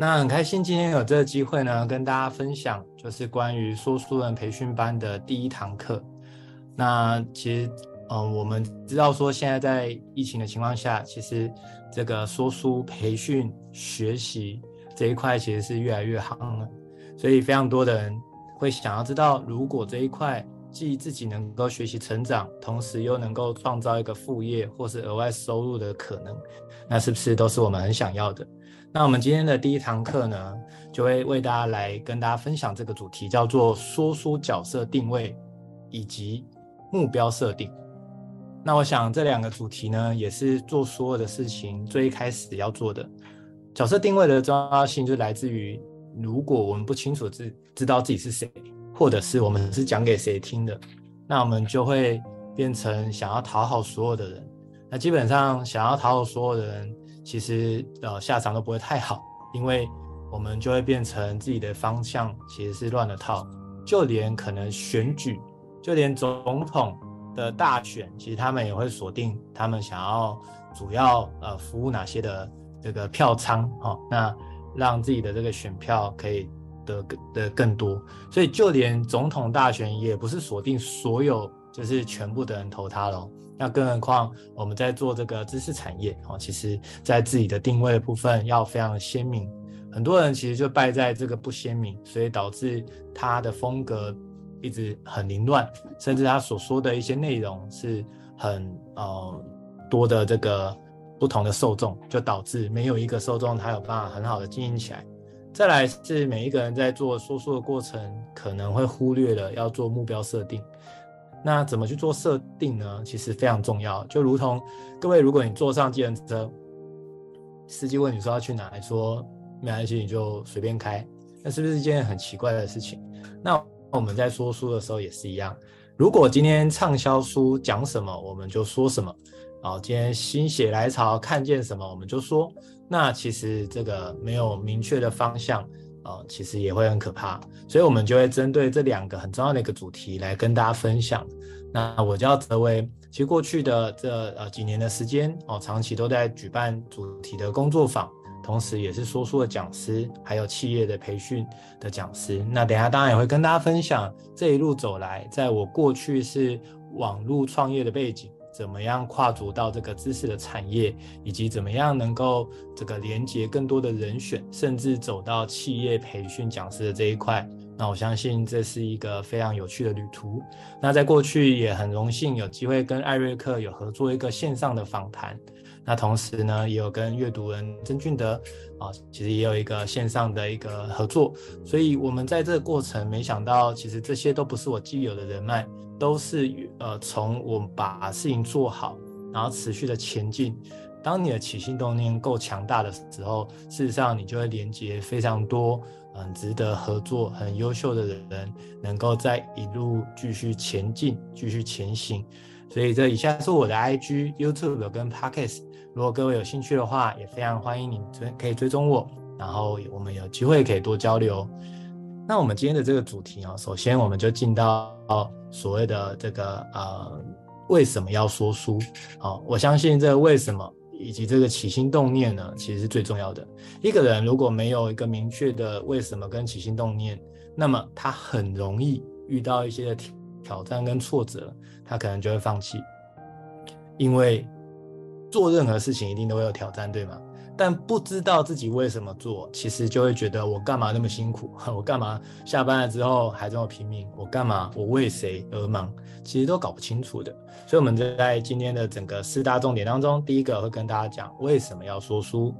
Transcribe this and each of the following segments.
那很开心今天有这个机会呢，跟大家分享就是关于说书人培训班的第一堂课。那其实，嗯，我们知道说现在在疫情的情况下，其实这个说书培训学习这一块其实是越来越夯了，所以非常多的人会想要知道，如果这一块既自己能够学习成长，同时又能够创造一个副业或是额外收入的可能，那是不是都是我们很想要的？那我们今天的第一堂课呢，就会为大家来跟大家分享这个主题，叫做说书角色定位以及目标设定。那我想这两个主题呢，也是做所有的事情最一开始要做的。角色定位的重要性就来自于，如果我们不清楚自知道自己是谁，或者是我们是讲给谁听的，那我们就会变成想要讨好所有的人。那基本上想要讨好所有的人。其实呃下场都不会太好，因为我们就会变成自己的方向其实是乱了套，就连可能选举，就连总统的大选，其实他们也会锁定他们想要主要呃服务哪些的这个票仓哈、哦，那让自己的这个选票可以得得更多，所以就连总统大选也不是锁定所有就是全部的人投他喽。那更何况我们在做这个知识产业哦，其实在自己的定位的部分要非常的鲜明。很多人其实就败在这个不鲜明，所以导致他的风格一直很凌乱，甚至他所说的一些内容是很呃多的这个不同的受众，就导致没有一个受众他有办法很好的经营起来。再来是每一个人在做说书的过程，可能会忽略了要做目标设定。那怎么去做设定呢？其实非常重要。就如同各位，如果你坐上计程车，司机问你说要去哪，你说没关系，你就随便开，那是不是一件很奇怪的事情？那我们在说书的时候也是一样。如果今天畅销书讲什么，我们就说什么。哦，今天心血来潮看见什么，我们就说。那其实这个没有明确的方向。呃，其实也会很可怕，所以我们就会针对这两个很重要的一个主题来跟大家分享。那我叫泽维，其实过去的这呃几年的时间哦，长期都在举办主题的工作坊，同时也是说书的讲师，还有企业的培训的讲师。那等下当然也会跟大家分享这一路走来，在我过去是网络创业的背景。怎么样跨足到这个知识的产业，以及怎么样能够这个连接更多的人选，甚至走到企业培训讲师的这一块？那我相信这是一个非常有趣的旅途。那在过去也很荣幸有机会跟艾瑞克有合作一个线上的访谈。那同时呢，也有跟阅读人曾俊德啊，其实也有一个线上的一个合作。所以我们在这个过程，没想到其实这些都不是我既有的人脉。都是呃，从我们把事情做好，然后持续的前进。当你的起心动念够强大的时候，事实上你就会连接非常多很值得合作、很优秀的人，能够在一路继续前进、继续前行。所以这以下是我的 IG、YouTube 跟 Podcast。如果各位有兴趣的话，也非常欢迎你追可以追踪我，然后我们有机会可以多交流。那我们今天的这个主题啊，首先我们就进到所谓的这个呃，为什么要说书？好，我相信这个为什么以及这个起心动念呢，其实是最重要的。一个人如果没有一个明确的为什么跟起心动念，那么他很容易遇到一些挑战跟挫折，他可能就会放弃。因为做任何事情一定都会有挑战，对吗？但不知道自己为什么做，其实就会觉得我干嘛那么辛苦？我干嘛下班了之后还这么拼命？我干嘛？我为谁而忙？其实都搞不清楚的。所以我们在今天的整个四大重点当中，第一个会跟大家讲为什么要说书，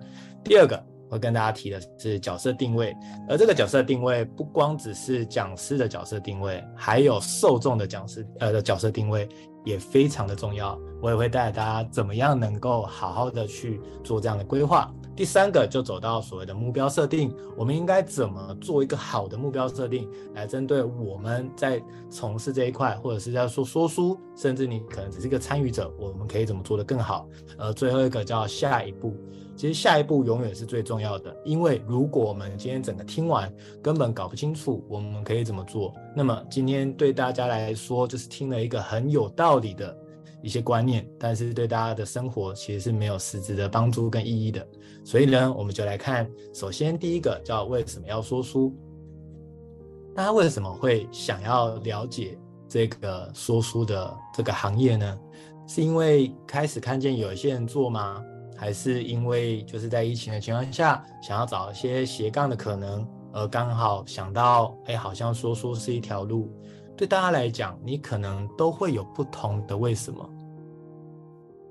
第二个会跟大家提的是角色定位，而这个角色定位不光只是讲师的角色定位，还有受众的讲师呃的角色定位。也非常的重要，我也会带大家怎么样能够好好的去做这样的规划。第三个就走到所谓的目标设定，我们应该怎么做一个好的目标设定，来针对我们在从事这一块，或者是在说说书，甚至你可能只是一个参与者，我们可以怎么做得更好？呃，最后一个叫下一步。其实下一步永远是最重要的，因为如果我们今天整个听完根本搞不清楚我们可以怎么做，那么今天对大家来说就是听了一个很有道理的一些观念，但是对大家的生活其实是没有实质的帮助跟意义的。所以呢，我们就来看，首先第一个叫为什么要说书？大家为什么会想要了解这个说书的这个行业呢？是因为开始看见有一些人做吗？还是因为就是在疫情的情况下，想要找一些斜杠的可能，而刚好想到，哎，好像说书是一条路。对大家来讲，你可能都会有不同的为什么。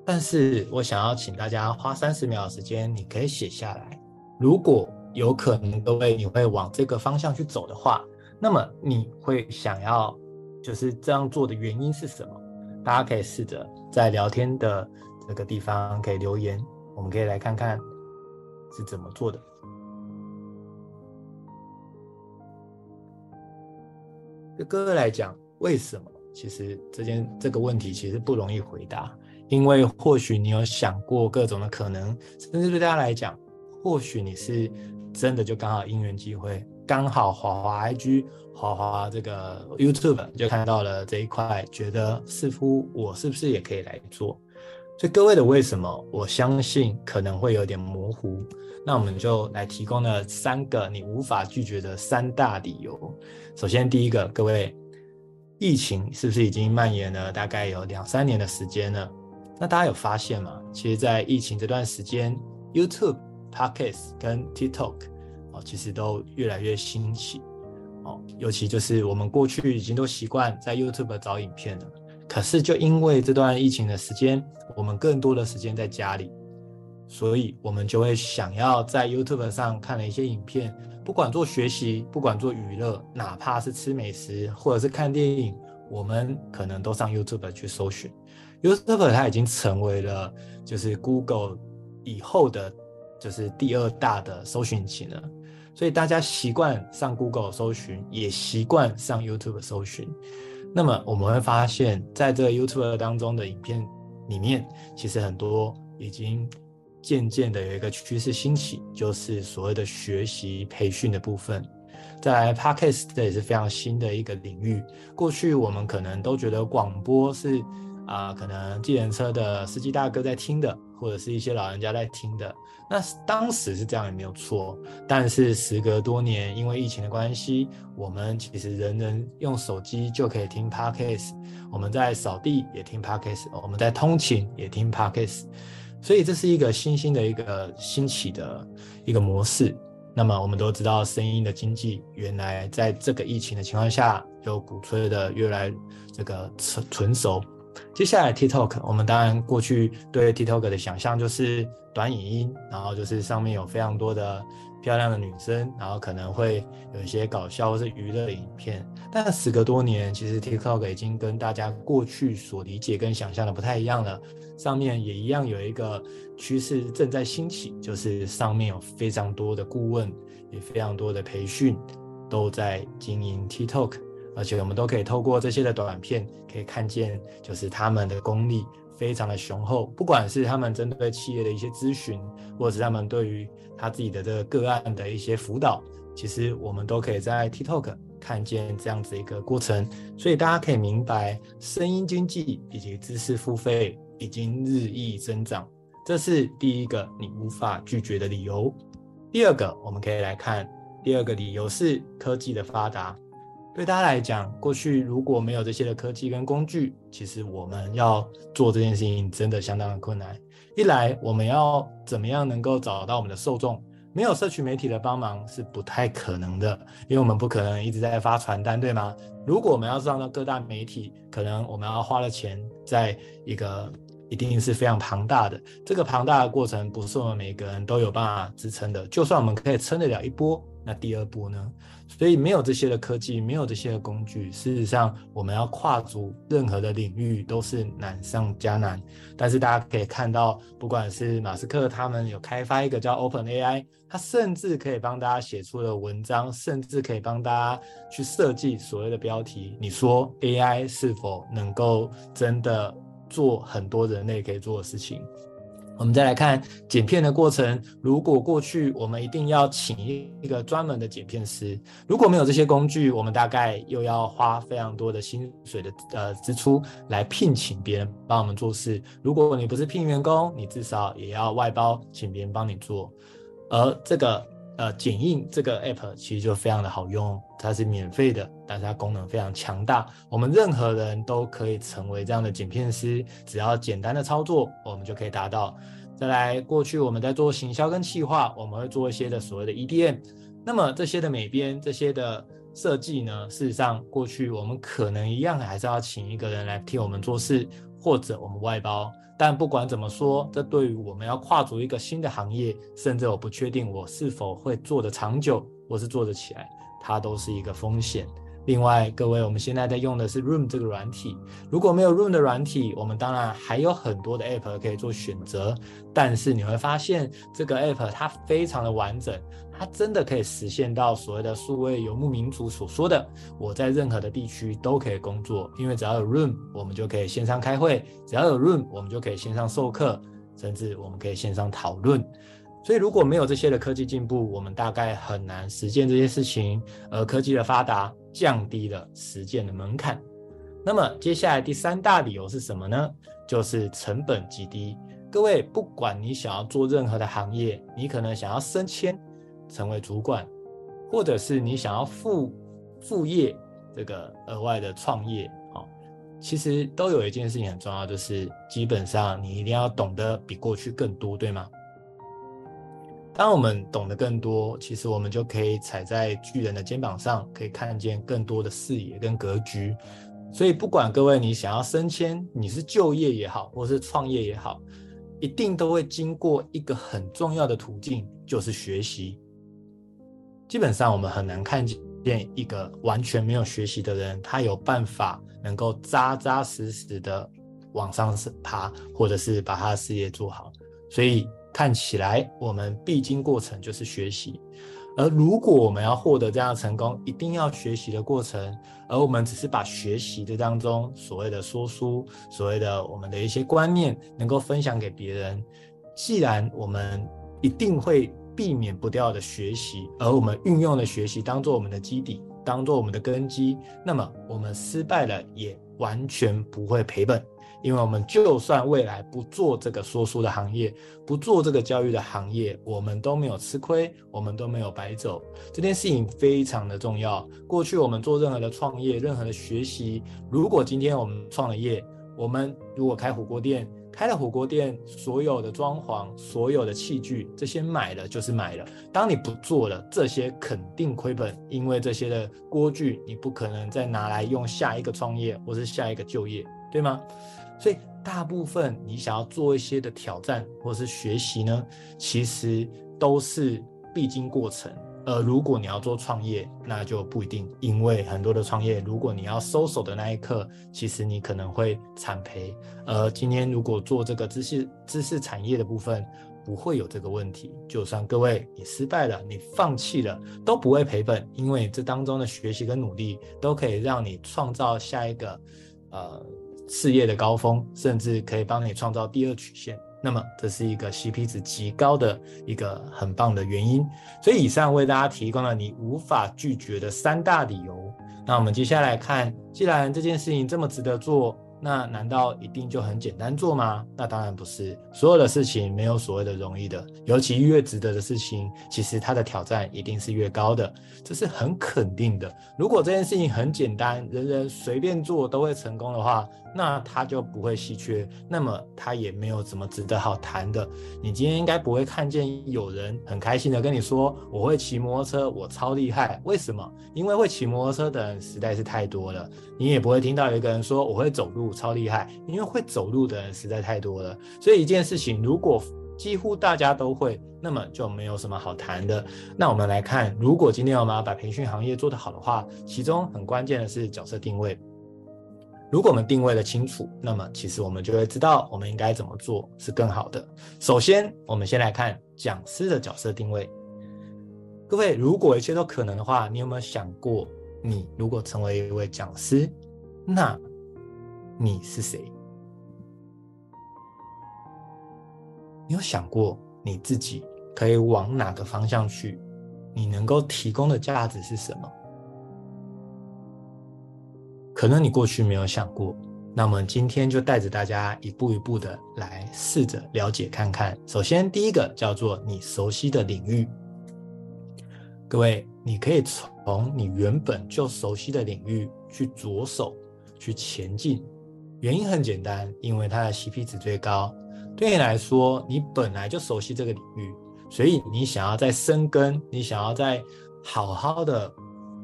但是我想要请大家花三十秒的时间，你可以写下来。如果有可能，各位你会往这个方向去走的话，那么你会想要就是这样做的原因是什么？大家可以试着在聊天的这个地方可以留言，我们可以来看看是怎么做的。对各位来讲，为什么？其实这件这个问题其实不容易回答，因为或许你有想过各种的可能，甚至对大家来讲，或许你是真的就刚好因缘际会，刚好滑滑 IG，滑滑这个 YouTube 就看到了这一块，觉得似乎我是不是也可以来做？所以各位的为什么，我相信可能会有点模糊。那我们就来提供了三个你无法拒绝的三大理由。首先，第一个，各位，疫情是不是已经蔓延了大概有两三年的时间了？那大家有发现吗？其实，在疫情这段时间，YouTube、Podcast 跟 TikTok 哦，其实都越来越兴起哦。尤其就是我们过去已经都习惯在 YouTube 找影片了，可是就因为这段疫情的时间，我们更多的时间在家里。所以，我们就会想要在 YouTube 上看了一些影片，不管做学习，不管做娱乐，哪怕是吃美食或者是看电影，我们可能都上 YouTube 去搜寻。YouTube 它已经成为了就是 Google 以后的，就是第二大的搜寻引擎了。所以大家习惯上 Google 搜寻，也习惯上 YouTube 搜寻。那么我们会发现，在这个 YouTube 当中的影片里面，其实很多已经。渐渐的有一个趋势兴起，就是所谓的学习培训的部分。在，Podcast 这也是非常新的一个领域。过去我们可能都觉得广播是啊、可能计程车的司机大哥在听的，或者是一些老人家在听的。那当时是这样也没有错。但是时隔多年，因为疫情的关系，我们其实人人用手机就可以听 Podcast。我们在扫地也听 Podcast，我们在通勤也听 Podcast。所以这是一个新兴的一个兴起的一个模式。那么我们都知道，声音的经济原来在这个疫情的情况下，就鼓吹的越来这个纯纯熟。接下来 TikTok，我们当然过去对 TikTok 的想象就是短影音，然后就是上面有非常多的漂亮的女生，然后可能会有一些搞笑或是娱乐的影片。但时隔多年，其实 TikTok 已经跟大家过去所理解跟想象的不太一样了。上面也一样有一个趋势正在兴起，就是上面有非常多的顾问，也非常多的培训，都在经营 TikTok，而且我们都可以透过这些的短片，可以看见，就是他们的功力非常的雄厚。不管是他们针对企业的一些咨询，或者是他们对于他自己的这个个案的一些辅导，其实我们都可以在 TikTok 看见这样子一个过程。所以大家可以明白，声音经济以及知识付费。已经日益增长，这是第一个你无法拒绝的理由。第二个，我们可以来看第二个理由是科技的发达。对大家来讲，过去如果没有这些的科技跟工具，其实我们要做这件事情真的相当的困难。一来，我们要怎么样能够找到我们的受众？没有社群媒体的帮忙是不太可能的，因为我们不可能一直在发传单，对吗？如果我们要上到各大媒体，可能我们要花了钱在一个。一定是非常庞大的，这个庞大的过程不是我们每个人都有办法支撑的。就算我们可以撑得了一波，那第二步呢？所以没有这些的科技，没有这些的工具，事实上我们要跨足任何的领域都是难上加难。但是大家可以看到，不管是马斯克他们有开发一个叫 Open AI，他甚至可以帮大家写出的文章，甚至可以帮大家去设计所谓的标题。你说 AI 是否能够真的？做很多人类可以做的事情，我们再来看剪片的过程。如果过去我们一定要请一个专门的剪片师，如果没有这些工具，我们大概又要花非常多的薪水的呃支出来聘请别人帮我们做事。如果你不是聘员工，你至少也要外包请别人帮你做。而这个呃剪映这个 app 其实就非常的好用，它是免费的，但是它功能非常强大，我们任何人都可以成为这样的剪片师，只要简单的操作，我们就可以达到。再来，过去我们在做行销跟企划，我们会做一些的所谓的 EDM，那么这些的美编、这些的设计呢，事实上过去我们可能一样还是要请一个人来替我们做事，或者我们外包。但不管怎么说，这对于我们要跨足一个新的行业，甚至我不确定我是否会做得长久，或是做得起来，它都是一个风险。另外，各位，我们现在在用的是 Room 这个软体。如果没有 Room 的软体，我们当然还有很多的 App 可以做选择。但是你会发现，这个 App 它非常的完整，它真的可以实现到所谓的数位游牧民族所说的，我在任何的地区都可以工作。因为只要有 Room，我们就可以线上开会；只要有 Room，我们就可以线上授课，甚至我们可以线上讨论。所以如果没有这些的科技进步，我们大概很难实践这些事情。而科技的发达降低了实践的门槛。那么接下来第三大理由是什么呢？就是成本极低。各位，不管你想要做任何的行业，你可能想要升迁成为主管，或者是你想要副副业这个额外的创业，哦，其实都有一件事情很重要，就是基本上你一定要懂得比过去更多，对吗？当我们懂得更多，其实我们就可以踩在巨人的肩膀上，可以看见更多的视野跟格局。所以，不管各位你想要升迁，你是就业也好，或是创业也好，一定都会经过一个很重要的途径，就是学习。基本上，我们很难看见一个完全没有学习的人，他有办法能够扎扎实实的往上爬，或者是把他的事业做好。所以。看起来我们必经过程就是学习，而如果我们要获得这样的成功，一定要学习的过程，而我们只是把学习的当中所谓的说书，所谓的我们的一些观念能够分享给别人。既然我们一定会避免不掉的学习，而我们运用的学习当做我们的基底，当做我们的根基，那么我们失败了也完全不会赔本。因为我们就算未来不做这个说书的行业，不做这个教育的行业，我们都没有吃亏，我们都没有白走。这件事情非常的重要。过去我们做任何的创业，任何的学习，如果今天我们创了业，我们如果开火锅店，开了火锅店，所有的装潢、所有的器具，这些买了就是买了。当你不做了，这些肯定亏本，因为这些的锅具你不可能再拿来用下一个创业或是下一个就业，对吗？所以，大部分你想要做一些的挑战或是学习呢，其实都是必经过程。呃如果你要做创业，那就不一定，因为很多的创业，如果你要收手的那一刻，其实你可能会惨赔。而今天如果做这个知识知识产业的部分，不会有这个问题。就算各位你失败了，你放弃了，都不会赔本，因为这当中的学习跟努力，都可以让你创造下一个，呃。事业的高峰，甚至可以帮你创造第二曲线。那么，这是一个 CP 值极高的一个很棒的原因。所以，以上为大家提供了你无法拒绝的三大理由。那我们接下来看，既然这件事情这么值得做。那难道一定就很简单做吗？那当然不是，所有的事情没有所谓的容易的，尤其越值得的事情，其实它的挑战一定是越高的，这是很肯定的。如果这件事情很简单，人人随便做都会成功的话，那它就不会稀缺，那么它也没有什么值得好谈的。你今天应该不会看见有人很开心的跟你说：“我会骑摩托车，我超厉害。”为什么？因为会骑摩托车的人实在是太多了。你也不会听到有一个人说：“我会走路。”超厉害，因为会走路的人实在太多了，所以一件事情如果几乎大家都会，那么就没有什么好谈的。那我们来看，如果今天我们要把培训行业做得好的话，其中很关键的是角色定位。如果我们定位的清楚，那么其实我们就会知道我们应该怎么做是更好的。首先，我们先来看讲师的角色定位。各位，如果一切都可能的话，你有没有想过，你如果成为一位讲师，那你是谁？你有想过你自己可以往哪个方向去？你能够提供的价值是什么？可能你过去没有想过。那么今天就带着大家一步一步的来试着了解看看。首先，第一个叫做你熟悉的领域。各位，你可以从你原本就熟悉的领域去着手去前进。原因很简单，因为它的 CP 值最高。对你来说，你本来就熟悉这个领域，所以你想要再深耕，你想要再好好的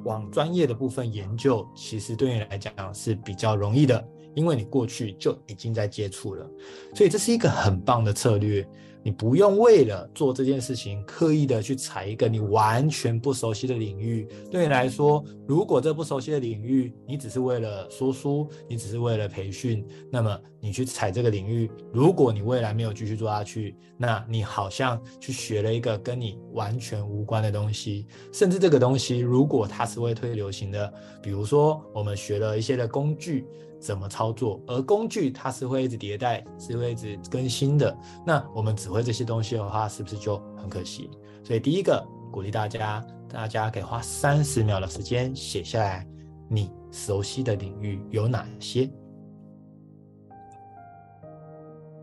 往专业的部分研究，其实对你来讲是比较容易的。因为你过去就已经在接触了，所以这是一个很棒的策略。你不用为了做这件事情刻意的去踩一个你完全不熟悉的领域。对你来说，如果这不熟悉的领域，你只是为了说书，你只是为了培训，那么你去踩这个领域，如果你未来没有继续做下去，那你好像去学了一个跟你完全无关的东西。甚至这个东西，如果它是会退流行的，比如说我们学了一些的工具。怎么操作？而工具它是会一直迭代，是会一直更新的。那我们只会这些东西的话，是不是就很可惜？所以第一个鼓励大家，大家可以花三十秒的时间写下来，你熟悉的领域有哪些？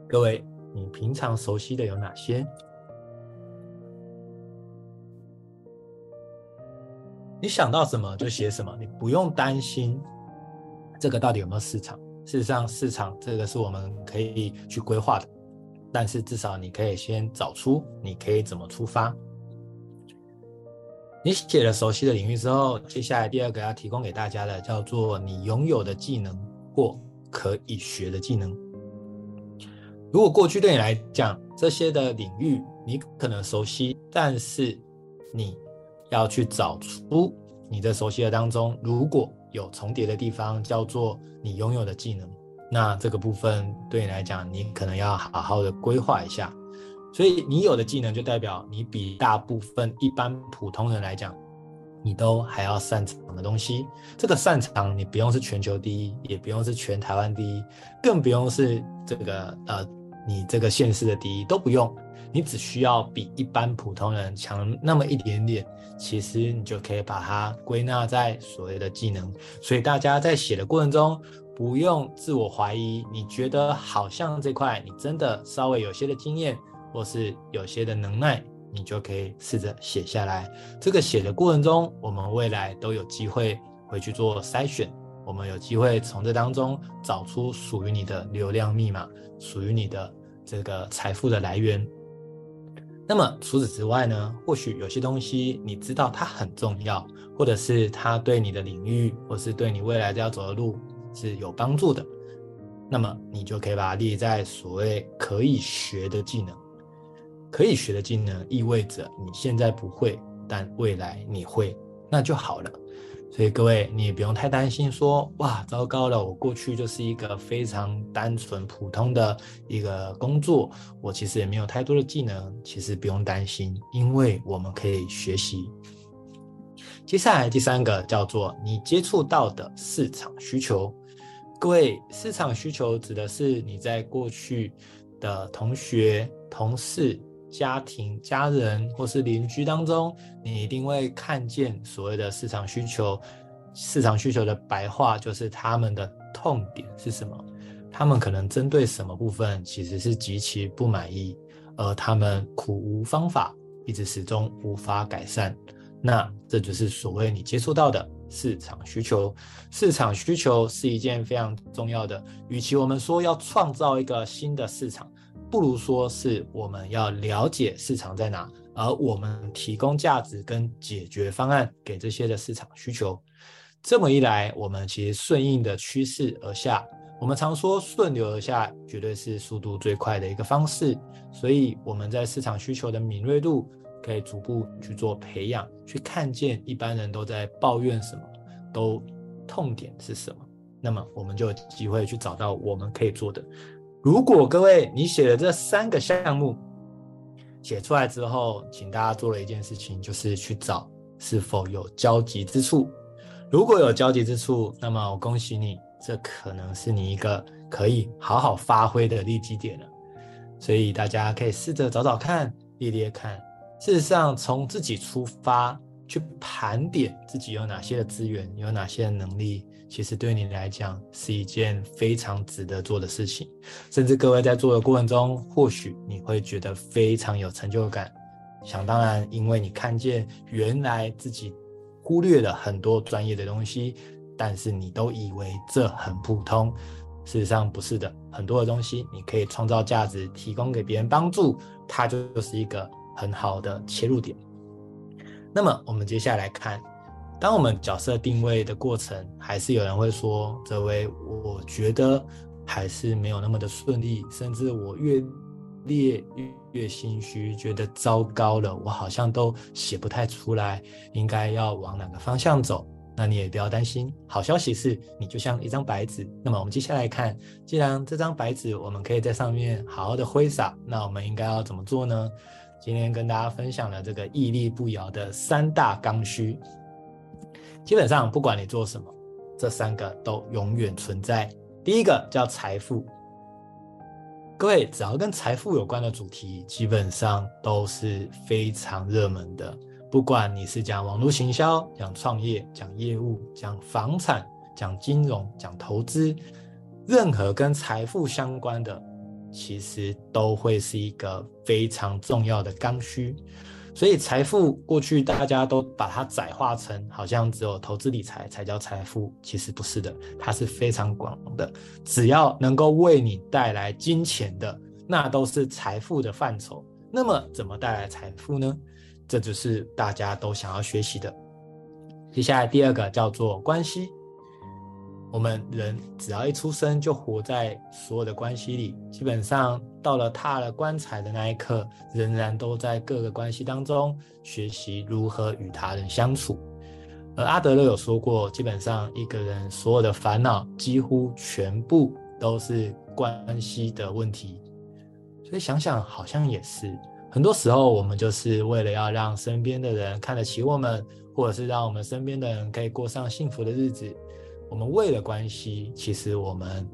各位，你平常熟悉的有哪些？你想到什么就写什么，你不用担心。这个到底有没有市场？事实上，市场这个是我们可以去规划的，但是至少你可以先找出你可以怎么出发。你写了熟悉的领域之后，接下来第二个要提供给大家的叫做你拥有的技能或可以学的技能。如果过去对你来讲这些的领域你可能熟悉，但是你要去找出你的熟悉的当中，如果有重叠的地方叫做你拥有的技能，那这个部分对你来讲，你可能要好好的规划一下。所以你有的技能就代表你比大部分一般普通人来讲，你都还要擅长的东西。这个擅长你不用是全球第一，也不用是全台湾第一，更不用是这个呃你这个县市的第一，都不用。你只需要比一般普通人强那么一点点，其实你就可以把它归纳在所谓的技能。所以大家在写的过程中，不用自我怀疑。你觉得好像这块你真的稍微有些的经验，或是有些的能耐，你就可以试着写下来。这个写的过程中，我们未来都有机会回去做筛选，我们有机会从这当中找出属于你的流量密码，属于你的这个财富的来源。那么除此之外呢，或许有些东西你知道它很重要，或者是它对你的领域，或是对你未来要走的路是有帮助的，那么你就可以把它列在所谓可以学的技能。可以学的技能意味着你现在不会，但未来你会，那就好了。所以各位，你也不用太担心说，说哇，糟糕了，我过去就是一个非常单纯普通的一个工作，我其实也没有太多的技能。其实不用担心，因为我们可以学习。接下来第三个叫做你接触到的市场需求。各位，市场需求指的是你在过去的同学、同事。家庭、家人或是邻居当中，你一定会看见所谓的市场需求。市场需求的白话就是他们的痛点是什么？他们可能针对什么部分其实是极其不满意，而他们苦无方法，一直始终无法改善。那这就是所谓你接触到的市场需求。市场需求是一件非常重要的。与其我们说要创造一个新的市场。不如说是我们要了解市场在哪，而我们提供价值跟解决方案给这些的市场需求。这么一来，我们其实顺应的趋势而下。我们常说顺流而下，绝对是速度最快的一个方式。所以我们在市场需求的敏锐度可以逐步去做培养，去看见一般人都在抱怨什么，都痛点是什么，那么我们就有机会去找到我们可以做的。如果各位你写的这三个项目写出来之后，请大家做了一件事情，就是去找是否有交集之处。如果有交集之处，那么我恭喜你，这可能是你一个可以好好发挥的利基点了。所以大家可以试着找找看，列列看。事实上，从自己出发去盘点自己有哪些的资源，有哪些的能力，其实对你来讲是一件非常值得做的事情。甚至各位在做的过程中，或许你会觉得非常有成就感。想当然，因为你看见原来自己忽略了很多专业的东西，但是你都以为这很普通。事实上不是的，很多的东西你可以创造价值，提供给别人帮助，它就是一个很好的切入点。那么我们接下来看，当我们角色定位的过程，还是有人会说，这位我觉得还是没有那么的顺利，甚至我越列越越心虚，觉得糟糕了，我好像都写不太出来，应该要往哪个方向走。那你也不要担心，好消息是你就像一张白纸。那么我们接下来看，既然这张白纸我们可以在上面好好的挥洒，那我们应该要怎么做呢？今天跟大家分享了这个屹立不摇的三大刚需。基本上不管你做什么，这三个都永远存在。第一个叫财富，各位只要跟财富有关的主题，基本上都是非常热门的。不管你是讲网络行销、讲创业、讲业务、讲房产、讲金融、讲投资，任何跟财富相关的，其实都会是一个非常重要的刚需。所以，财富过去大家都把它窄化成好像只有投资理财才叫财富，其实不是的，它是非常广的。只要能够为你带来金钱的，那都是财富的范畴。那么，怎么带来财富呢？这就是大家都想要学习的。接下来第二个叫做关系。我们人只要一出生就活在所有的关系里，基本上到了踏了棺材的那一刻，仍然都在各个关系当中学习如何与他人相处。而阿德勒有说过，基本上一个人所有的烦恼几乎全部都是关系的问题。所以想想，好像也是。很多时候，我们就是为了要让身边的人看得起我们，或者是让我们身边的人可以过上幸福的日子。我们为了关系，其实我们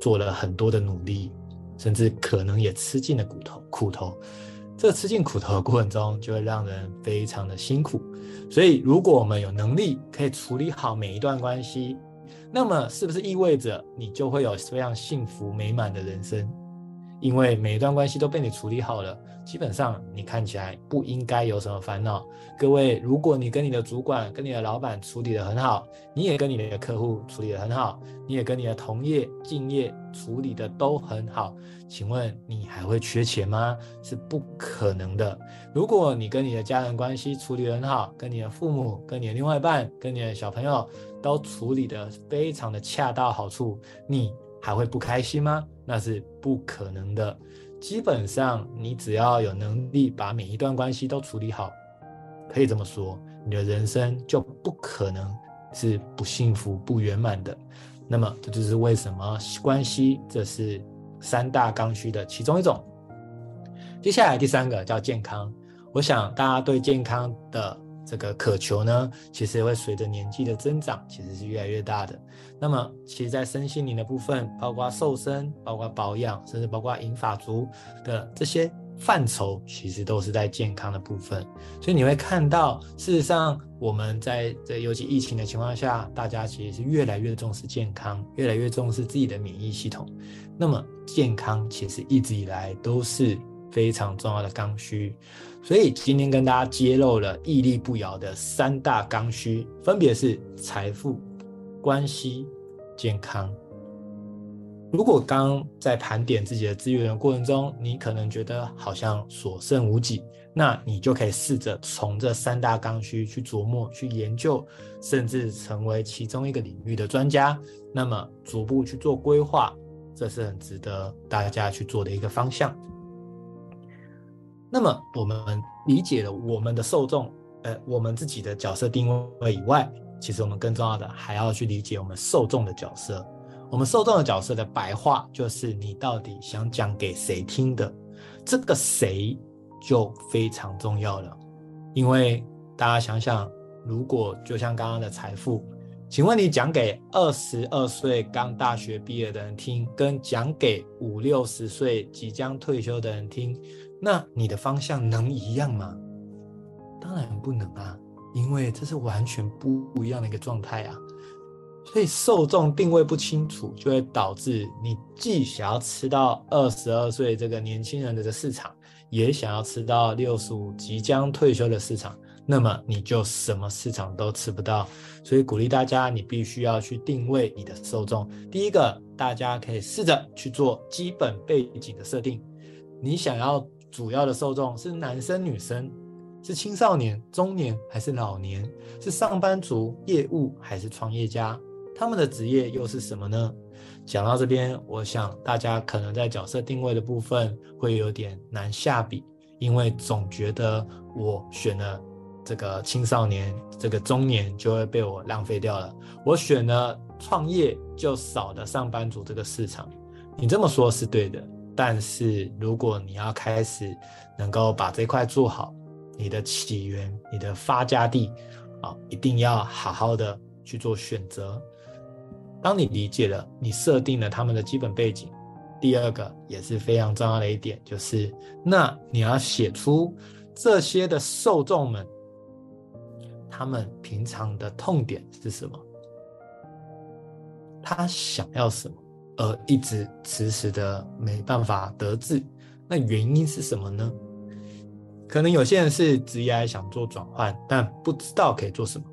做了很多的努力，甚至可能也吃尽了骨头。苦头，这吃尽苦头的过程中，就会让人非常的辛苦。所以，如果我们有能力可以处理好每一段关系，那么是不是意味着你就会有非常幸福美满的人生？因为每一段关系都被你处理好了，基本上你看起来不应该有什么烦恼。各位，如果你跟你的主管、跟你的老板处理得很好，你也跟你的客户处理得很好，你也跟你的同业、竞业处理得都很好，请问你还会缺钱吗？是不可能的。如果你跟你的家人关系处理得很好，跟你的父母、跟你的另外一半、跟你的小朋友都处理得非常的恰到好处，你还会不开心吗？那是不可能的。基本上，你只要有能力把每一段关系都处理好，可以这么说，你的人生就不可能是不幸福、不圆满的。那么，这就是为什么关系这是三大刚需的其中一种。接下来第三个叫健康。我想大家对健康的。这个渴求呢，其实会随着年纪的增长，其实是越来越大的。那么，其实，在身心灵的部分，包括瘦身、包括保养，甚至包括银发族的这些范畴，其实都是在健康的部分。所以你会看到，事实上，我们在这尤其疫情的情况下，大家其实是越来越重视健康，越来越重视自己的免疫系统。那么，健康其实一直以来都是非常重要的刚需。所以今天跟大家揭露了屹立不摇的三大刚需，分别是财富、关系、健康。如果刚在盘点自己的资源的过程中，你可能觉得好像所剩无几，那你就可以试着从这三大刚需去琢磨、去研究，甚至成为其中一个领域的专家。那么逐步去做规划，这是很值得大家去做的一个方向。那么我们理解了我们的受众，呃，我们自己的角色定位以外，其实我们更重要的还要去理解我们受众的角色。我们受众的角色的白话就是你到底想讲给谁听的，这个谁就非常重要了。因为大家想想，如果就像刚刚的财富，请问你讲给二十二岁刚大学毕业的人听，跟讲给五六十岁即将退休的人听，那你的方向能一样吗？当然不能啊，因为这是完全不一样的一个状态啊。所以受众定位不清楚，就会导致你既想要吃到二十二岁这个年轻人的市场，也想要吃到六十五即将退休的市场。那么你就什么市场都吃不到，所以鼓励大家，你必须要去定位你的受众。第一个，大家可以试着去做基本背景的设定。你想要主要的受众是男生、女生，是青少年、中年还是老年？是上班族、业务还是创业家？他们的职业又是什么呢？讲到这边，我想大家可能在角色定位的部分会有点难下笔，因为总觉得我选了。这个青少年，这个中年就会被我浪费掉了。我选了创业就少了上班族这个市场。你这么说是对的，但是如果你要开始能够把这块做好，你的起源、你的发家地啊，一定要好好的去做选择。当你理解了，你设定了他们的基本背景，第二个也是非常重要的一点，就是那你要写出这些的受众们。他们平常的痛点是什么？他想要什么，而一直迟迟的没办法得志，那原因是什么呢？可能有些人是职业想做转换，但不知道可以做什么；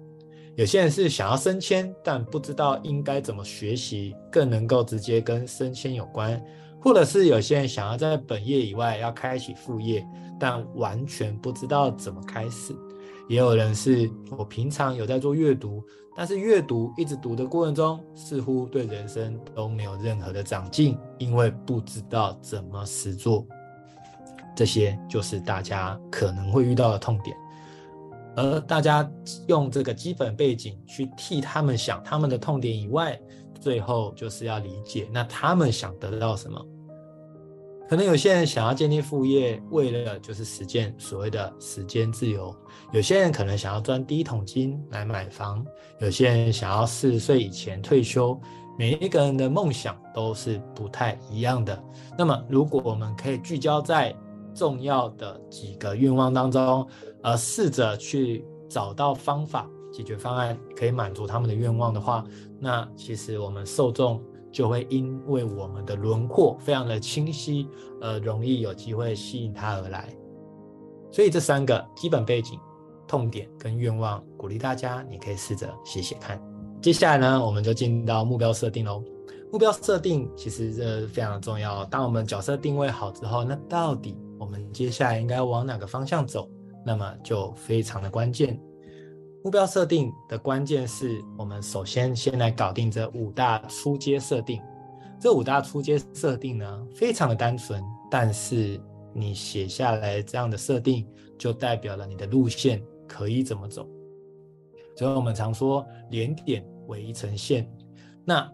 有些人是想要升迁，但不知道应该怎么学习更能够直接跟升迁有关；或者是有些人想要在本业以外要开启副业，但完全不知道怎么开始。也有人是我平常有在做阅读，但是阅读一直读的过程中，似乎对人生都没有任何的长进，因为不知道怎么实做。这些就是大家可能会遇到的痛点，而大家用这个基本背景去替他们想他们的痛点以外，最后就是要理解那他们想得到什么。可能有些人想要建立副业，为了就是实践所谓的时间自由；有些人可能想要赚第一桶金来买房；有些人想要四十岁以前退休。每一个人的梦想都是不太一样的。那么，如果我们可以聚焦在重要的几个愿望当中，而试着去找到方法、解决方案，可以满足他们的愿望的话，那其实我们受众。就会因为我们的轮廓非常的清晰，而容易有机会吸引他而来。所以这三个基本背景、痛点跟愿望，鼓励大家你可以试着写写看。接下来呢，我们就进到目标设定喽。目标设定其实这非常的重要。当我们角色定位好之后，那到底我们接下来应该往哪个方向走？那么就非常的关键。目标设定的关键是我们首先先来搞定这五大初阶设定。这五大初阶设定呢，非常的单纯，但是你写下来这样的设定，就代表了你的路线可以怎么走。所以我们常说连点为一层线，那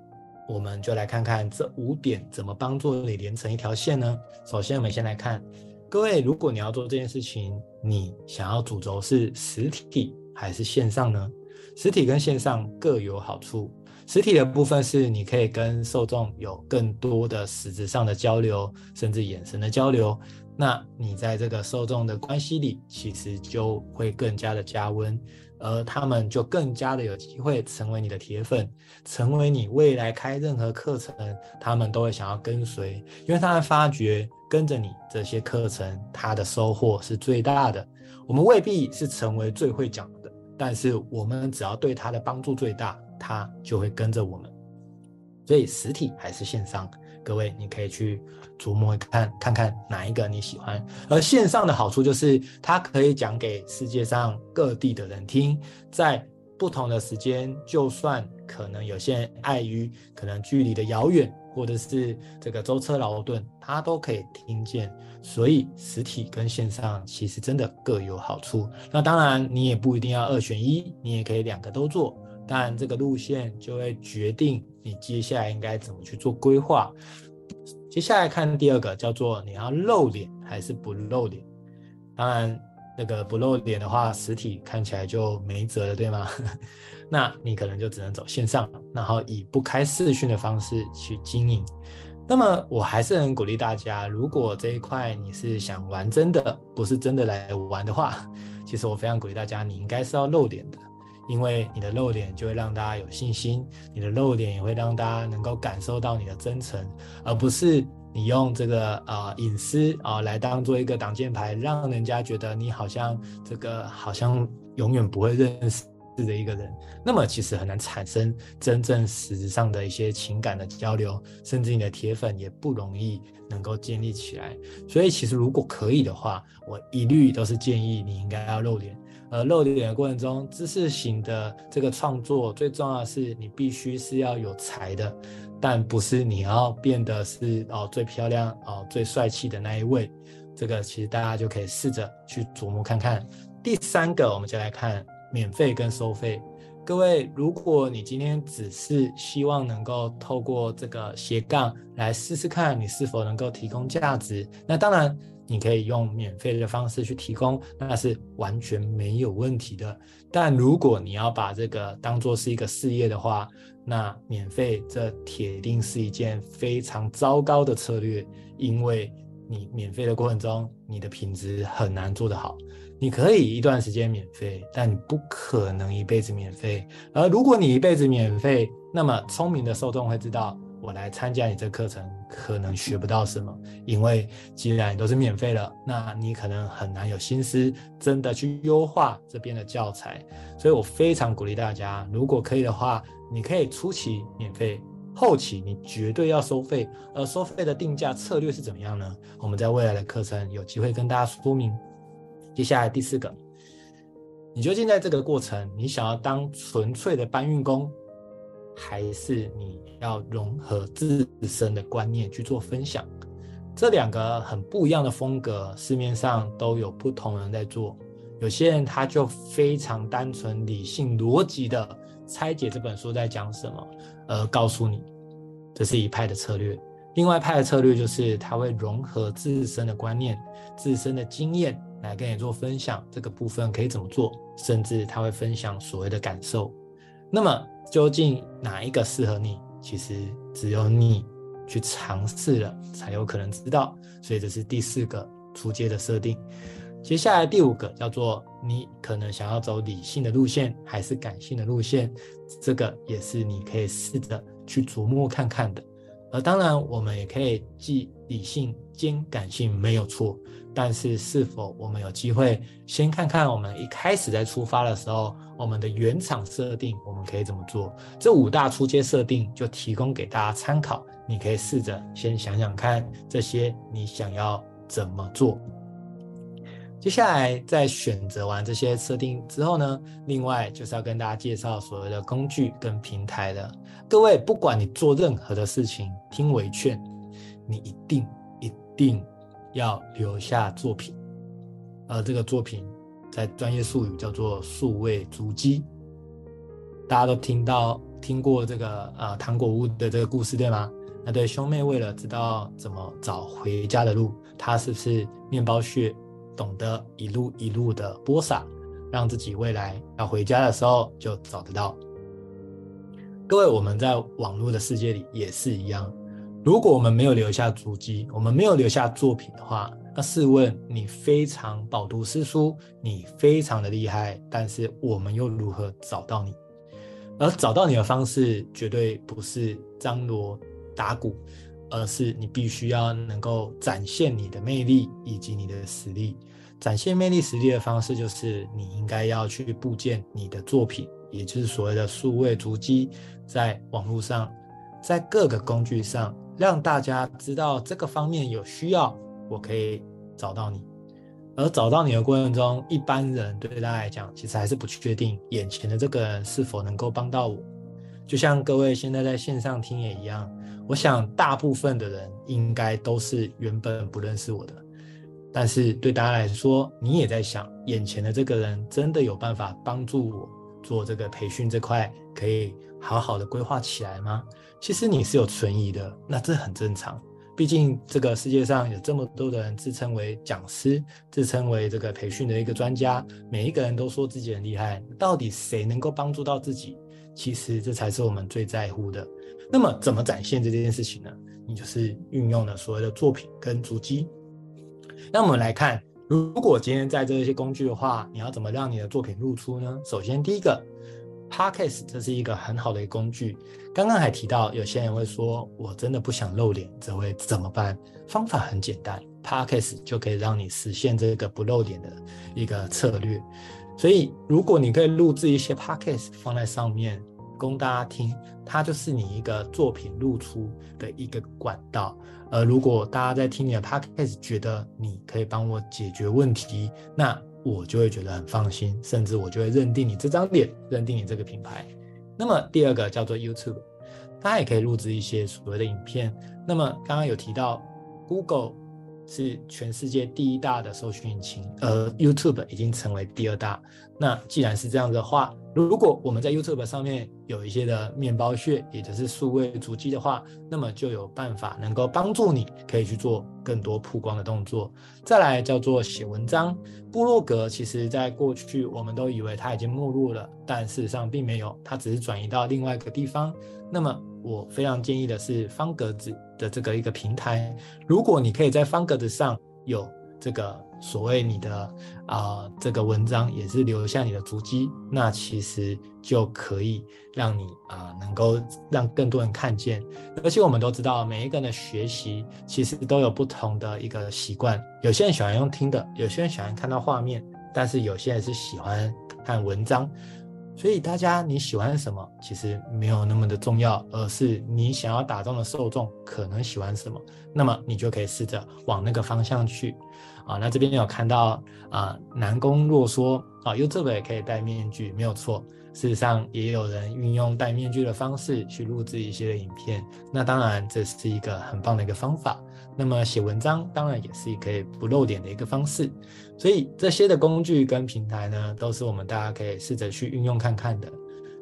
我们就来看看这五点怎么帮助你连成一条线呢？首先，我们先来看，各位，如果你要做这件事情，你想要主轴是实体。还是线上呢？实体跟线上各有好处。实体的部分是你可以跟受众有更多的实质上的交流，甚至眼神的交流。那你在这个受众的关系里，其实就会更加的加温，而他们就更加的有机会成为你的铁粉，成为你未来开任何课程，他们都会想要跟随，因为他们发觉跟着你这些课程，他的收获是最大的。我们未必是成为最会讲。但是我们只要对他的帮助最大，他就会跟着我们。所以实体还是线上，各位你可以去琢磨看看看哪一个你喜欢。而线上的好处就是，它可以讲给世界上各地的人听，在不同的时间，就算可能有些人碍于可能距离的遥远。或者是这个舟车劳顿，他都可以听见，所以实体跟线上其实真的各有好处。那当然，你也不一定要二选一，你也可以两个都做。但这个路线就会决定你接下来应该怎么去做规划。接下来看第二个，叫做你要露脸还是不露脸？当然，那个不露脸的话，实体看起来就没辙了，对吗？那你可能就只能走线上，然后以不开视讯的方式去经营。那么我还是很鼓励大家，如果这一块你是想玩真的，不是真的来玩的话，其实我非常鼓励大家，你应该是要露脸的，因为你的露脸就会让大家有信心，你的露脸也会让大家能够感受到你的真诚，而不是你用这个呃隐私啊、来当做一个挡箭牌，让人家觉得你好像这个好像永远不会认识。是的一个人，那么其实很难产生真正实质上的一些情感的交流，甚至你的铁粉也不容易能够建立起来。所以其实如果可以的话，我一律都是建议你应该要露脸。而露脸的过程中，知识型的这个创作最重要的是你必须是要有才的，但不是你要变得是哦最漂亮哦最帅气的那一位。这个其实大家就可以试着去琢磨看看。第三个，我们就来看。免费跟收费，各位，如果你今天只是希望能够透过这个斜杠来试试看你是否能够提供价值，那当然你可以用免费的方式去提供，那是完全没有问题的。但如果你要把这个当做是一个事业的话，那免费这铁定是一件非常糟糕的策略，因为你免费的过程中，你的品质很难做得好。你可以一段时间免费，但你不可能一辈子免费。而如果你一辈子免费，那么聪明的受众会知道，我来参加你这课程可能学不到什么，因为既然都是免费了，那你可能很难有心思真的去优化这边的教材。所以我非常鼓励大家，如果可以的话，你可以初期免费，后期你绝对要收费。而收费的定价策略是怎么样呢？我们在未来的课程有机会跟大家说明。接下来第四个，你究竟在这个过程，你想要当纯粹的搬运工，还是你要融合自身的观念去做分享？这两个很不一样的风格，市面上都有不同人在做。有些人他就非常单纯、理性、逻辑的拆解这本书在讲什么，而告诉你，这是一派的策略。另外一派的策略就是他会融合自身的观念、自身的经验。来跟你做分享，这个部分可以怎么做？甚至他会分享所谓的感受。那么究竟哪一个适合你？其实只有你去尝试了，才有可能知道。所以这是第四个初阶的设定。接下来第五个叫做你可能想要走理性的路线，还是感性的路线？这个也是你可以试着去琢磨看看的。而当然，我们也可以既理性兼感性，没有错。但是，是否我们有机会先看看我们一开始在出发的时候，我们的原厂设定，我们可以怎么做？这五大出街设定就提供给大家参考，你可以试着先想想看，这些你想要怎么做。接下来，在选择完这些设定之后呢，另外就是要跟大家介绍所谓的工具跟平台的。各位，不管你做任何的事情，听我一劝，你一定一定。要留下作品，而这个作品在专业术语叫做数位足迹。大家都听到听过这个呃糖果屋的这个故事对吗？那对兄妹为了知道怎么找回家的路，他是不是面包屑懂得一路一路的播撒，让自己未来要回家的时候就找得到？各位，我们在网络的世界里也是一样。如果我们没有留下足迹，我们没有留下作品的话，那试问你非常饱读诗书，你非常的厉害，但是我们又如何找到你？而找到你的方式绝对不是张锣打鼓，而是你必须要能够展现你的魅力以及你的实力。展现魅力实力的方式就是你应该要去布建你的作品，也就是所谓的数位足迹，在网络上，在各个工具上。让大家知道这个方面有需要，我可以找到你。而找到你的过程中，一般人对大家来讲，其实还是不确定眼前的这个人是否能够帮到我。就像各位现在在线上听也一样，我想大部分的人应该都是原本不认识我的。但是对大家来说，你也在想，眼前的这个人真的有办法帮助我做这个培训这块，可以好好的规划起来吗？其实你是有存疑的，那这很正常。毕竟这个世界上有这么多的人自称为讲师，自称为这个培训的一个专家，每一个人都说自己很厉害，到底谁能够帮助到自己？其实这才是我们最在乎的。那么怎么展现这件事情呢？你就是运用了所谓的作品跟足迹。那我们来看，如果今天在这些工具的话，你要怎么让你的作品露出呢？首先，第一个。Podcast 这是一个很好的一个工具。刚刚还提到，有些人会说，我真的不想露脸，这会怎么办？方法很简单，Podcast 就可以让你实现这个不露脸的一个策略。所以，如果你可以录制一些 Podcast 放在上面供大家听，它就是你一个作品露出的一个管道。而如果大家在听你的 Podcast 觉得你可以帮我解决问题，那我就会觉得很放心，甚至我就会认定你这张脸，认定你这个品牌。那么第二个叫做 YouTube，它也可以录制一些所谓的影片。那么刚刚有提到 Google 是全世界第一大的搜寻引擎，而 YouTube 已经成为第二大。那既然是这样的话，如果我们在 YouTube 上面有一些的面包屑，也就是数位足迹的话，那么就有办法能够帮助你，可以去做更多曝光的动作。再来叫做写文章，部落格其实在过去我们都以为它已经没落了，但事实上并没有，它只是转移到另外一个地方。那么我非常建议的是方格子的这个一个平台，如果你可以在方格子上有这个。所谓你的啊、这个文章也是留下你的足迹，那其实就可以让你啊、能够让更多人看见。而且我们都知道，每一个人的学习其实都有不同的一个习惯，有些人喜欢用听的，有些人喜欢看到画面，但是有些人是喜欢看文章。所以大家你喜欢什么，其实没有那么的重要，而是你想要打中的受众可能喜欢什么，那么你就可以试着往那个方向去。啊，那这边有看到啊，南宫若说啊，YouTube 也可以戴面具，没有错。事实上，也有人运用戴面具的方式去录制一些的影片。那当然，这是一个很棒的一个方法。那么写文章，当然也是可以不露脸的一个方式。所以这些的工具跟平台呢，都是我们大家可以试着去运用看看的。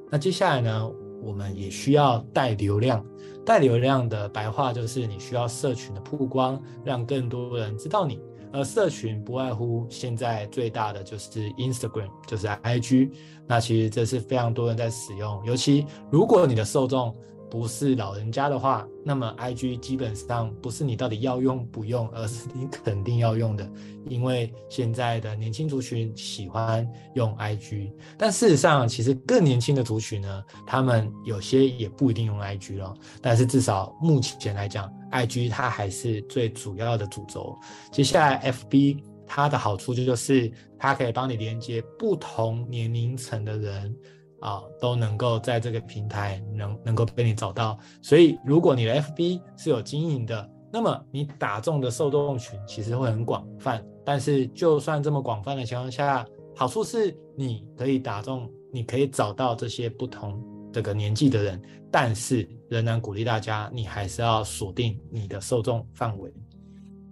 那接下来呢，我们也需要带流量。带流量的白话就是你需要社群的曝光，让更多人知道你。而社群不外乎现在最大的就是 Instagram，就是 IG。那其实这是非常多人在使用，尤其如果你的受众不是老人家的话，那么 IG 基本上不是你到底要用不用，而是你肯定要用的，因为现在的年轻族群喜欢用 IG。但事实上，其实更年轻的族群呢，他们有些也不一定用 IG 了。但是至少目前来讲，IG 它还是最主要的主轴。接下来 FB 它的好处就是它可以帮你连接不同年龄层的人。啊，都能够在这个平台能能够被你找到，所以如果你的 FB 是有经营的，那么你打中的受众群其实会很广泛。但是就算这么广泛的情况下，好处是你可以打中，你可以找到这些不同这个年纪的人，但是仍然鼓励大家，你还是要锁定你的受众范围。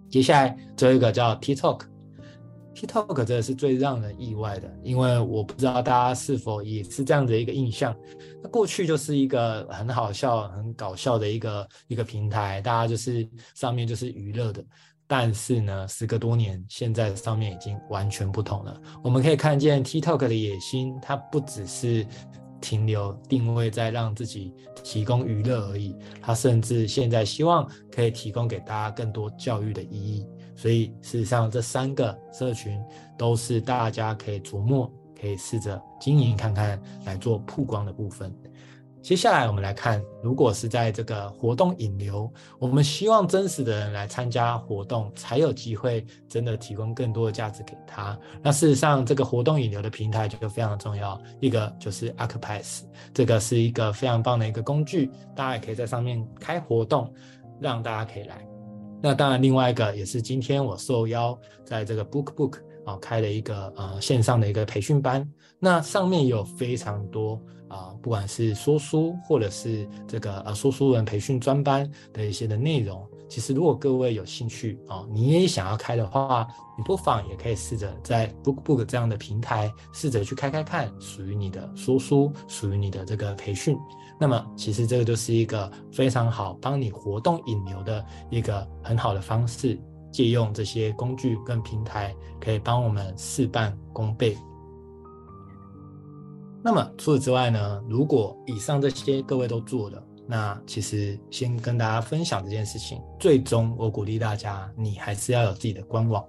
接下来最后一个叫 TikTok。TikTok 真的是最让人意外的，因为我不知道大家是否也是这样的一个印象。那过去就是一个很好笑、很搞笑的一个一个平台，大家就是上面就是娱乐的。但是呢，时隔多年，现在上面已经完全不同了。我们可以看见 TikTok 的野心，它不只是停留定位在让自己提供娱乐而已，它甚至现在希望可以提供给大家更多教育的意义。所以，事实上，这三个社群都是大家可以琢磨、可以试着经营看看来做曝光的部分。接下来，我们来看，如果是在这个活动引流，我们希望真实的人来参加活动，才有机会真的提供更多的价值给他。那事实上，这个活动引流的平台就非常的重要。一个就是 Acropass，这个是一个非常棒的一个工具，大家也可以在上面开活动，让大家可以来。那当然，另外一个也是今天我受邀在这个 Book Book 啊开了一个呃线上的一个培训班，那上面有非常多啊，不管是说书或者是这个呃说书人培训专班的一些的内容。其实，如果各位有兴趣啊，你也想要开的话，你不妨也可以试着在 BookBook 这样的平台试着去开开看，属于你的说书，属于你的这个培训。那么，其实这个就是一个非常好帮你活动引流的一个很好的方式。借用这些工具跟平台，可以帮我们事半功倍。那么除此之外呢，如果以上这些各位都做了。那其实先跟大家分享这件事情，最终我鼓励大家，你还是要有自己的官网。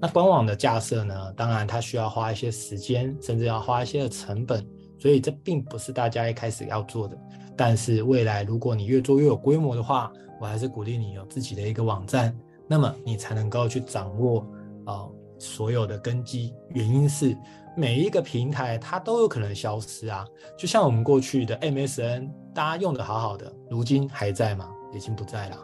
那官网的架设呢，当然它需要花一些时间，甚至要花一些的成本，所以这并不是大家一开始要做的。但是未来如果你越做越有规模的话，我还是鼓励你有自己的一个网站，那么你才能够去掌握啊、呃、所有的根基。原因是。每一个平台它都有可能消失啊，就像我们过去的 MSN，大家用的好好的，如今还在吗？已经不在了。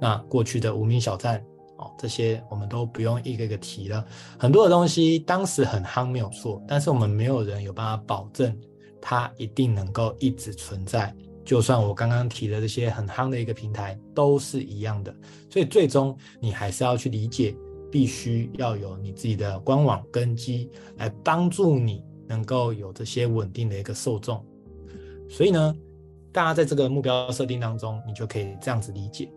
那过去的无名小站哦，这些我们都不用一个一个提了。很多的东西当时很夯没有错，但是我们没有人有办法保证它一定能够一直存在。就算我刚刚提的这些很夯的一个平台都是一样的，所以最终你还是要去理解。必须要有你自己的官网根基来帮助你能够有这些稳定的一个受众，所以呢，大家在这个目标设定当中，你就可以这样子理解。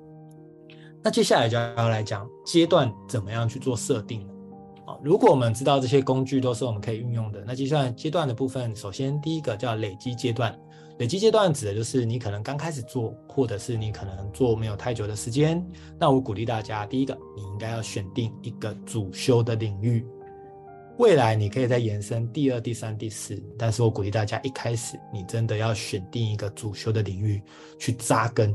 那接下来就要来讲阶段怎么样去做设定了。啊，如果我们知道这些工具都是我们可以运用的，那接下来阶段的部分，首先第一个叫累积阶段。累积阶段指的就是你可能刚开始做，或者是你可能做没有太久的时间。那我鼓励大家，第一个，你应该要选定一个主修的领域。未来你可以再延伸第二、第三、第四，但是我鼓励大家一开始你真的要选定一个主修的领域去扎根。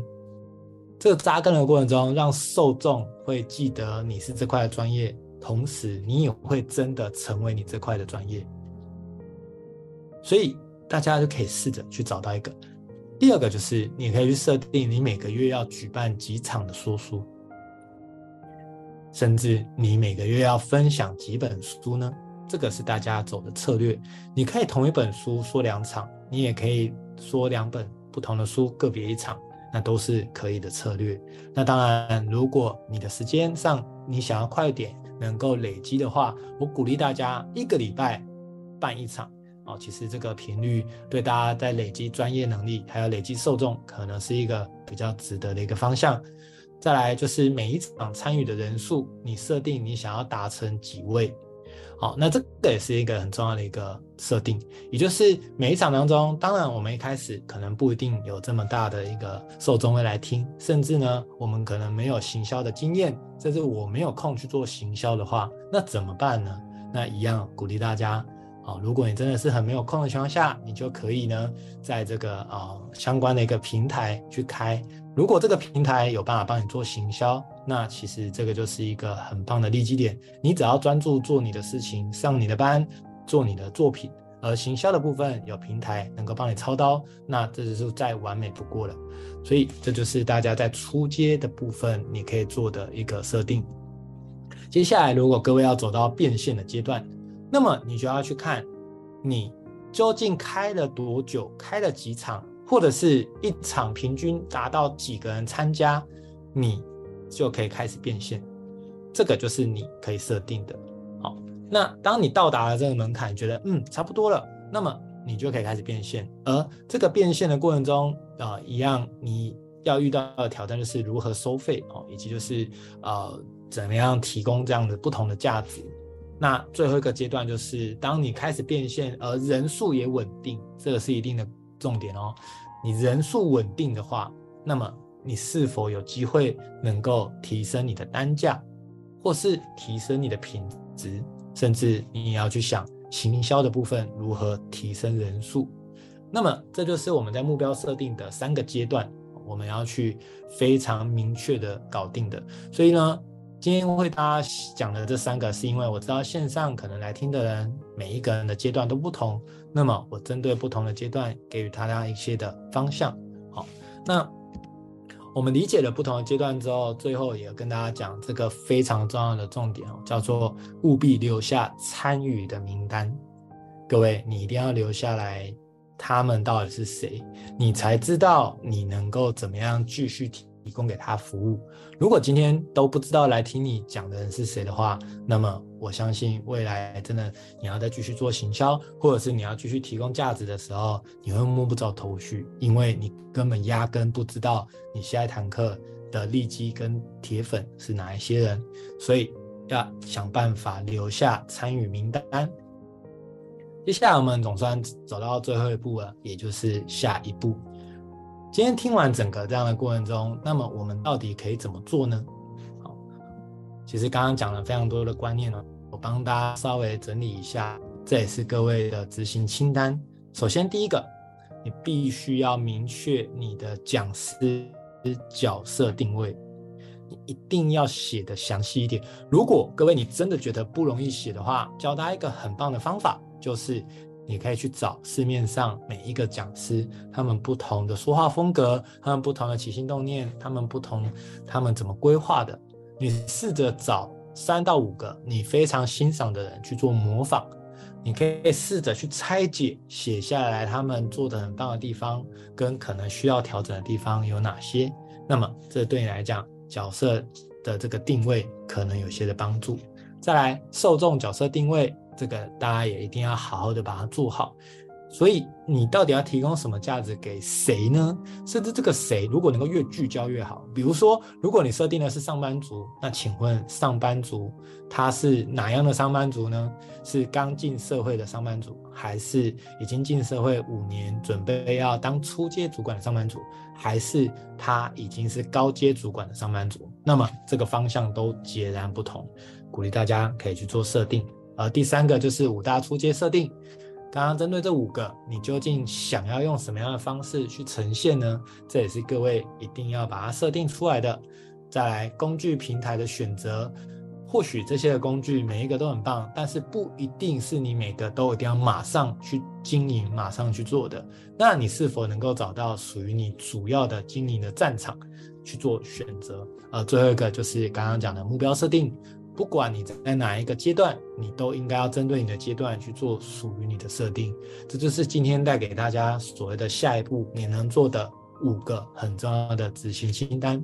这个扎根的过程中，让受众会记得你是这块的专业，同时你也会真的成为你这块的专业。所以。大家就可以试着去找到一个。第二个就是，你可以去设定你每个月要举办几场的说书，甚至你每个月要分享几本书呢？这个是大家走的策略。你可以同一本书说两场，你也可以说两本不同的书个别一场，那都是可以的策略。那当然，如果你的时间上你想要快点能够累积的话，我鼓励大家一个礼拜办一场。哦，其实这个频率对大家在累积专业能力，还有累积受众，可能是一个比较值得的一个方向。再来就是每一场参与的人数，你设定你想要达成几位？好，那这个也是一个很重要的一个设定，也就是每一场当中，当然我们一开始可能不一定有这么大的一个受众会来听，甚至呢，我们可能没有行销的经验，甚至我没有空去做行销的话，那怎么办呢？那一样鼓励大家。啊，如果你真的是很没有空的情况下，你就可以呢，在这个啊相关的一个平台去开。如果这个平台有办法帮你做行销，那其实这个就是一个很棒的利基点。你只要专注做你的事情，上你的班，做你的作品，而行销的部分有平台能够帮你操刀，那这就是再完美不过了。所以这就是大家在初阶的部分你可以做的一个设定。接下来，如果各位要走到变现的阶段。那么你就要去看，你究竟开了多久，开了几场，或者是一场平均达到几个人参加，你就可以开始变现。这个就是你可以设定的。好，那当你到达了这个门槛，觉得嗯差不多了，那么你就可以开始变现。而这个变现的过程中，啊、呃，一样你要遇到的挑战就是如何收费哦，以及就是呃怎么样提供这样的不同的价值。那最后一个阶段就是，当你开始变现，而人数也稳定，这个是一定的重点哦。你人数稳定的话，那么你是否有机会能够提升你的单价，或是提升你的品质，甚至你也要去想行销的部分如何提升人数。那么这就是我们在目标设定的三个阶段，我们要去非常明确的搞定的。所以呢。今天为大家讲的这三个，是因为我知道线上可能来听的人，每一个人的阶段都不同，那么我针对不同的阶段给予他这样一些的方向。好，那我们理解了不同的阶段之后，最后也跟大家讲这个非常重要的重点哦，叫做务必留下参与的名单。各位，你一定要留下来，他们到底是谁，你才知道你能够怎么样继续提提供给他服务。如果今天都不知道来听你讲的人是谁的话，那么我相信未来真的你要再继续做行销，或者是你要继续提供价值的时候，你会摸不着头绪，因为你根本压根不知道你下一堂课的利基跟铁粉是哪一些人，所以要想办法留下参与名单。接下来我们总算走到最后一步了，也就是下一步。今天听完整个这样的过程中，那么我们到底可以怎么做呢？好，其实刚刚讲了非常多的观念呢，我帮大家稍微整理一下，这也是各位的执行清单。首先，第一个，你必须要明确你的讲师角色定位，你一定要写得详细一点。如果各位你真的觉得不容易写的话，教大家一个很棒的方法，就是。你可以去找市面上每一个讲师，他们不同的说话风格，他们不同的起心动念，他们不同，他们怎么规划的。你试着找三到五个你非常欣赏的人去做模仿，你可以试着去拆解，写下来他们做的很棒的地方，跟可能需要调整的地方有哪些。那么这对你来讲，角色的这个定位可能有些的帮助。再来，受众角色定位。这个大家也一定要好好的把它做好，所以你到底要提供什么价值给谁呢？甚至这个谁如果能够越聚焦越好。比如说，如果你设定的是上班族，那请问上班族他是哪样的上班族呢？是刚进社会的上班族，还是已经进社会五年，准备要当初阶主管的上班族，还是他已经是高阶主管的上班族？那么这个方向都截然不同，鼓励大家可以去做设定。呃，第三个就是五大出街设定。刚刚针对这五个，你究竟想要用什么样的方式去呈现呢？这也是各位一定要把它设定出来的。再来，工具平台的选择，或许这些的工具每一个都很棒，但是不一定是你每个都一定要马上去经营、马上去做的。那你是否能够找到属于你主要的经营的战场去做选择？呃，最后一个就是刚刚讲的目标设定。不管你在哪一个阶段，你都应该要针对你的阶段去做属于你的设定。这就是今天带给大家所谓的下一步你能做的五个很重要的执行清单。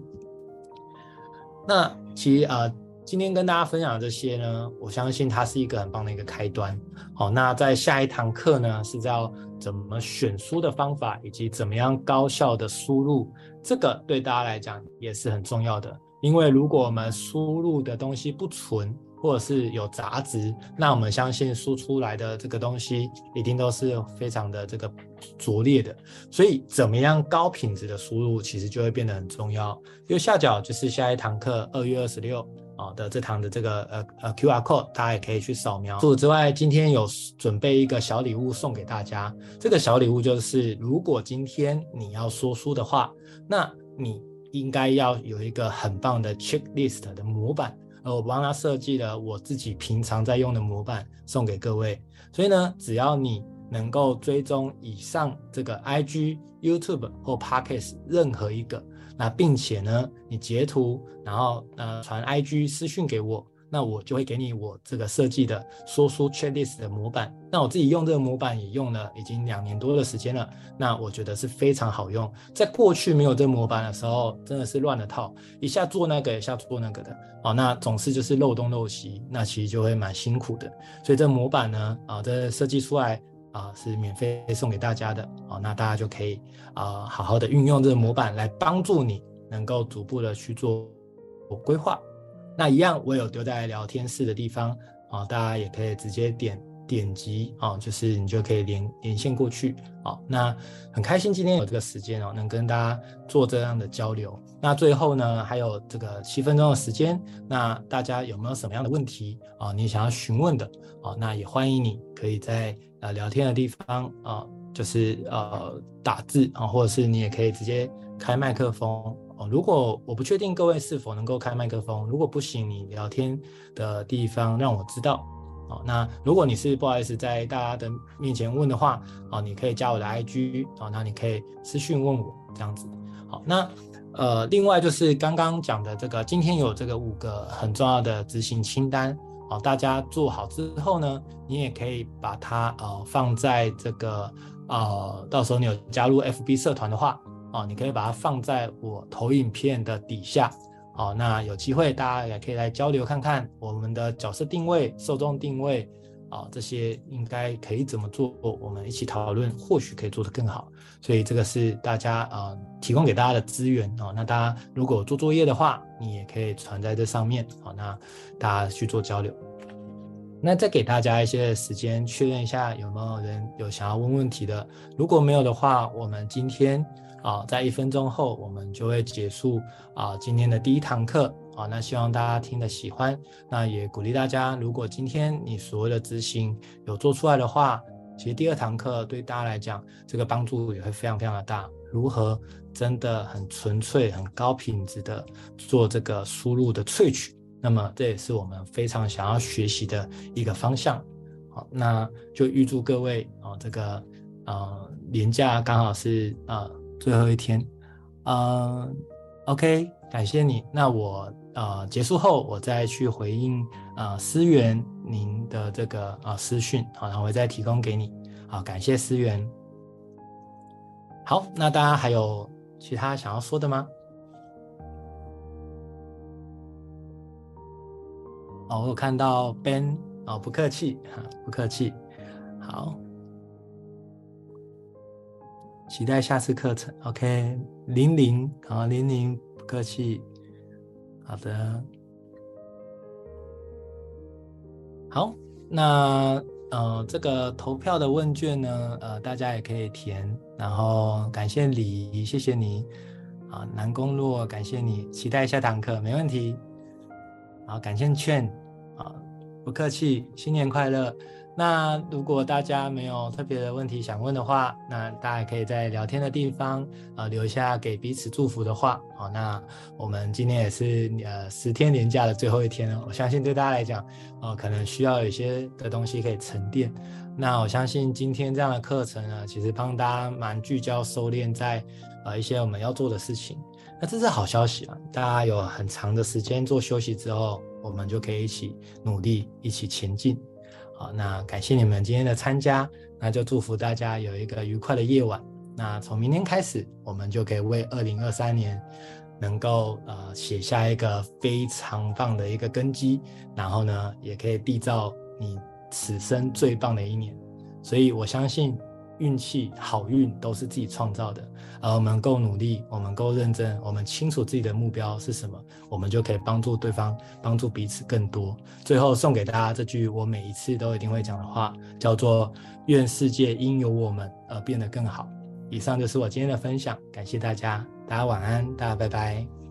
那其实、呃，今天跟大家分享这些呢，我相信它是一个很棒的一个开端。好，那在下一堂课呢，是要怎么选书的方法，以及怎么样高效的输入，这个对大家来讲也是很重要的。因为如果我们输入的东西不纯，或者是有杂质，那我们相信输出来的这个东西一定都是非常的这个拙劣的。所以，怎么样高品质的输入，其实就会变得很重要。右下角就是下一堂课二月二十六啊的这堂的这个呃呃 QR code，大家也可以去扫描。除此之外，今天有准备一个小礼物送给大家。这个小礼物就是，如果今天你要说书的话，那你。应该要有一个很棒的 checklist 的模板，而我帮他设计了我自己平常在用的模板送给各位。所以呢，只要你能够追踪以上这个 IG、YouTube 或 Podcast 任何一个，那并且呢，你截图，然后呃传 IG 私讯给我。那我就会给你我这个设计的说书 checklist 的模板。那我自己用这个模板也用了已经两年多的时间了。那我觉得是非常好用。在过去没有这个模板的时候，真的是乱了套，一下做那个，一下做那个的。哦，那总是就是漏东漏西，那其实就会蛮辛苦的。所以这模板呢，啊，这设计出来啊是免费送给大家的。哦，那大家就可以啊好好的运用这个模板来帮助你能够逐步的去做规划。那一样，我有丢在聊天室的地方啊，大家也可以直接点点击啊，就是你就可以连连线过去啊。那很开心今天有这个时间哦，能跟大家做这样的交流。那最后呢，还有这个七分钟的时间，那大家有没有什么样的问题啊？你想要询问的啊？那也欢迎你可以在呃聊天的地方啊，就是呃打字啊，或者是你也可以直接开麦克风。哦，如果我不确定各位是否能够开麦克风，如果不行，你聊天的地方让我知道。哦，那如果你是不好意思在大家的面前问的话，哦，你可以加我的 IG，哦，那你可以私讯问我这样子。好，那呃，另外就是刚刚讲的这个，今天有这个五个很重要的执行清单，哦，大家做好之后呢，你也可以把它呃放在这个呃，到时候你有加入 FB 社团的话，哦，你可以把它放在我投影片的底下，哦，那有机会大家也可以来交流看看我们的角色定位、受众定位。啊，这些应该可以怎么做？我们一起讨论，或许可以做得更好。所以这个是大家啊、提供给大家的资源哦。那大家如果做作业的话，你也可以传在这上面。好，那大家去做交流。那再给大家一些时间确认一下，有没有人有想要问问题的？如果没有的话，我们今天啊在一分钟后，我们就会结束啊今天的第一堂课。啊，那希望大家听得喜欢，那也鼓励大家，如果今天你所谓的执行有做出来的话，其实第二堂课对大家来讲，这个帮助也会非常非常的大。如何真的很纯粹、很高品质的做这个输入的萃取，那么这也是我们非常想要学习的一个方向。好，那就预祝各位啊，这个呃年假刚好是呃最后一天，呃，OK，感谢你，那我。呃，结束后我再去回应呃思源您的这个呃私讯，好，然后我再提供给你，好，感谢思源。好，那大家还有其他想要说的吗？哦，我有看到 Ben，哦，不客气哈，不客气，好，期待下次课程。OK，零零，好，零零，不客气。好的，好，那呃，这个投票的问卷呢，呃，大家也可以填。然后感谢李，谢谢你啊，南宫洛，感谢你，期待下堂课，没问题。好，感谢劝，啊，不客气，新年快乐。那如果大家没有特别的问题想问的话，那大家可以在聊天的地方啊、呃、留下给彼此祝福的话。好，那我们今天也是呃十天年假的最后一天了，我相信对大家来讲，呃可能需要有一些的东西可以沉淀。那我相信今天这样的课程呢，其实帮大家蛮聚焦、收敛在呃一些我们要做的事情。那这是好消息啊，大家有很长的时间做休息之后，我们就可以一起努力，一起前进。好，那感谢你们今天的参加，那就祝福大家有一个愉快的夜晚。那从明天开始，我们就可以为二零二三年能够呃写下一个非常棒的一个根基，然后呢，也可以缔造你此生最棒的一年。所以我相信。运气、好运都是自己创造的，而我们够努力，我们够认真，我们清楚自己的目标是什么，我们就可以帮助对方，帮助彼此更多。最后送给大家这句我每一次都一定会讲的话，叫做“愿世界因有我们而变得更好”。以上就是我今天的分享，感谢大家，大家晚安，大家拜拜。